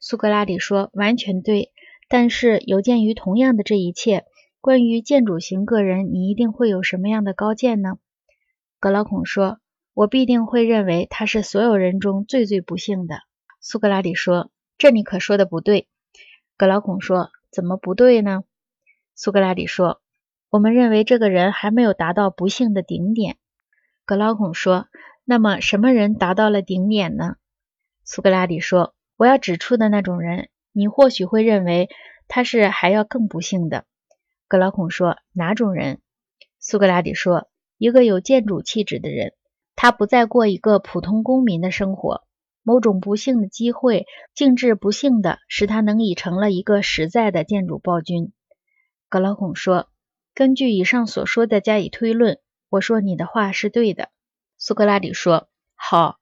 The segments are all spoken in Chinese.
苏格拉底说：“完全对。但是有鉴于同样的这一切，关于建筑型个人，你一定会有什么样的高见呢？”格劳孔说：“我必定会认为他是所有人中最最不幸的。”苏格拉底说：“这你可说的不对。”格劳孔说：“怎么不对呢？”苏格拉底说：“我们认为这个人还没有达到不幸的顶点。”格劳孔说：“那么什么人达到了顶点呢？”苏格拉底说。我要指出的那种人，你或许会认为他是还要更不幸的。格劳孔说：“哪种人？”苏格拉底说：“一个有建筑气质的人，他不再过一个普通公民的生活。某种不幸的机会，竟至不幸的使他能已成了一个实在的建筑暴君。”格劳孔说：“根据以上所说的加以推论，我说你的话是对的。”苏格拉底说：“好。”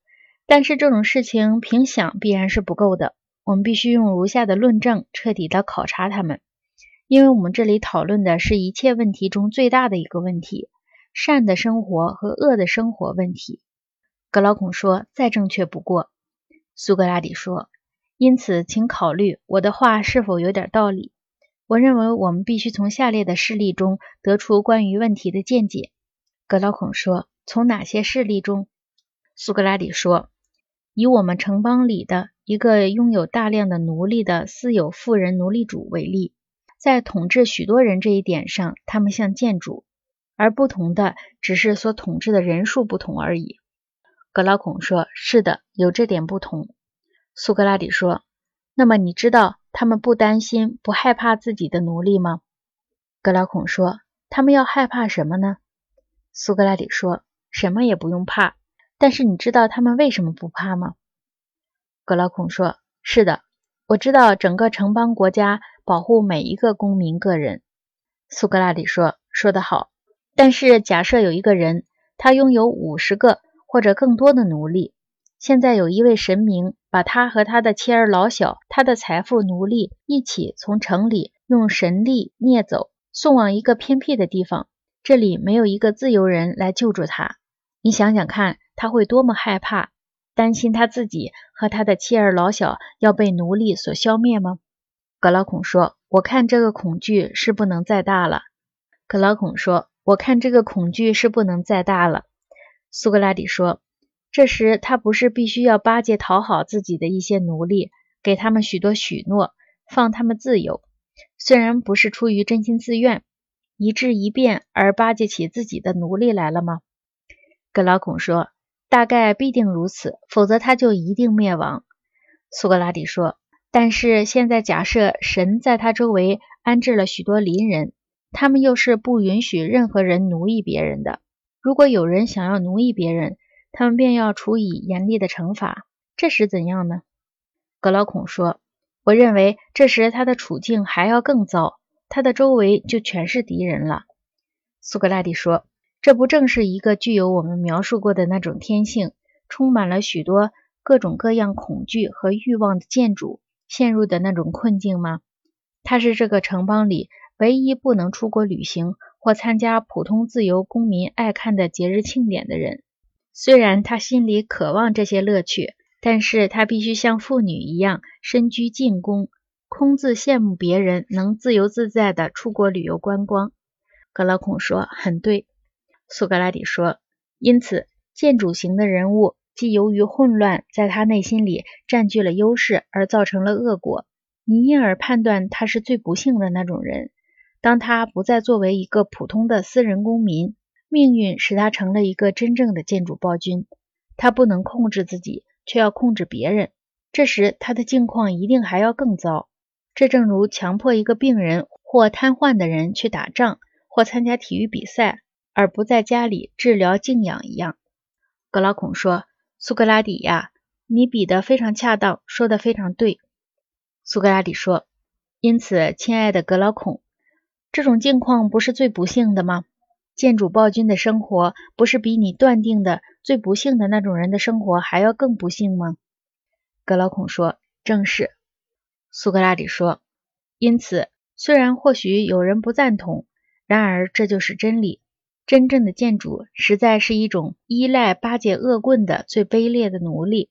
但是这种事情凭想必然是不够的，我们必须用如下的论证彻底的考察他们，因为我们这里讨论的是一切问题中最大的一个问题——善的生活和恶的生活问题。格劳孔说：“再正确不过。”苏格拉底说：“因此，请考虑我的话是否有点道理。我认为我们必须从下列的事例中得出关于问题的见解。”格劳孔说：“从哪些事例中？”苏格拉底说。以我们城邦里的一个拥有大量的奴隶的私有富人奴隶主为例，在统治许多人这一点上，他们像建筑，而不同的只是所统治的人数不同而已。格劳孔说：“是的，有这点不同。”苏格拉底说：“那么你知道他们不担心、不害怕自己的奴隶吗？”格劳孔说：“他们要害怕什么呢？”苏格拉底说：“什么也不用怕。”但是你知道他们为什么不怕吗？格劳孔说：“是的，我知道整个城邦国家保护每一个公民个人。”苏格拉底说：“说得好。但是假设有一个人，他拥有五十个或者更多的奴隶，现在有一位神明把他和他的妻儿老小、他的财富、奴隶一起从城里用神力灭走，送往一个偏僻的地方，这里没有一个自由人来救助他。你想想看。”他会多么害怕，担心他自己和他的妻儿老小要被奴隶所消灭吗？格劳孔说：“我看这个恐惧是不能再大了。”格劳孔说：“我看这个恐惧是不能再大了。”苏格拉底说：“这时他不是必须要巴结讨好自己的一些奴隶，给他们许多许诺，放他们自由，虽然不是出于真心自愿，一致一变而巴结起自己的奴隶来了吗？”格劳孔说。大概必定如此，否则他就一定灭亡。苏格拉底说：“但是现在假设神在他周围安置了许多邻人，他们又是不允许任何人奴役别人的。如果有人想要奴役别人，他们便要处以严厉的惩罚。这时怎样呢？”格劳孔说：“我认为这时他的处境还要更糟，他的周围就全是敌人了。”苏格拉底说。这不正是一个具有我们描述过的那种天性，充满了许多各种各样恐惧和欲望的建筑陷入的那种困境吗？他是这个城邦里唯一不能出国旅行或参加普通自由公民爱看的节日庆典的人。虽然他心里渴望这些乐趣，但是他必须像妇女一样身居禁宫，空自羡慕别人能自由自在地出国旅游观光。格老孔说：“很对。”苏格拉底说：“因此，建筑型的人物既由于混乱在他内心里占据了优势，而造成了恶果。你因而判断他是最不幸的那种人。当他不再作为一个普通的私人公民，命运使他成了一个真正的建筑暴君。他不能控制自己，却要控制别人。这时，他的境况一定还要更糟。这正如强迫一个病人或瘫痪的人去打仗或参加体育比赛。”而不在家里治疗静养一样，格劳孔说：“苏格拉底呀，你比得非常恰当，说的非常对。”苏格拉底说：“因此，亲爱的格劳孔，这种境况不是最不幸的吗？建筑暴君的生活不是比你断定的最不幸的那种人的生活还要更不幸吗？”格劳孔说：“正是。”苏格拉底说：“因此，虽然或许有人不赞同，然而这就是真理。”真正的建筑实在是一种依赖巴结恶棍的最卑劣的奴隶，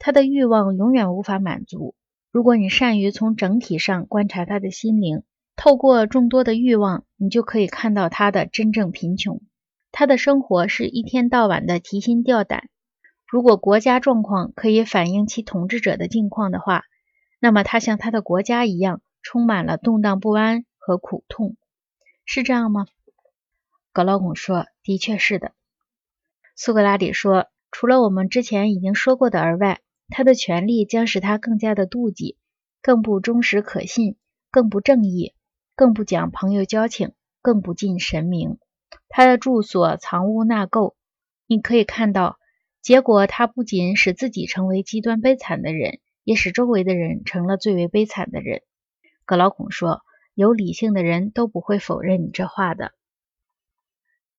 他的欲望永远无法满足。如果你善于从整体上观察他的心灵，透过众多的欲望，你就可以看到他的真正贫穷。他的生活是一天到晚的提心吊胆。如果国家状况可以反映其统治者的境况的话，那么他像他的国家一样，充满了动荡不安和苦痛，是这样吗？格劳孔说：“的确是的。”苏格拉底说：“除了我们之前已经说过的而外，他的权力将使他更加的妒忌，更不忠实可信，更不正义，更不讲朋友交情，更不近神明。他的住所藏污纳垢，你可以看到。”结果，他不仅使自己成为极端悲惨的人，也使周围的人成了最为悲惨的人。格劳孔说：“有理性的人都不会否认你这话的。”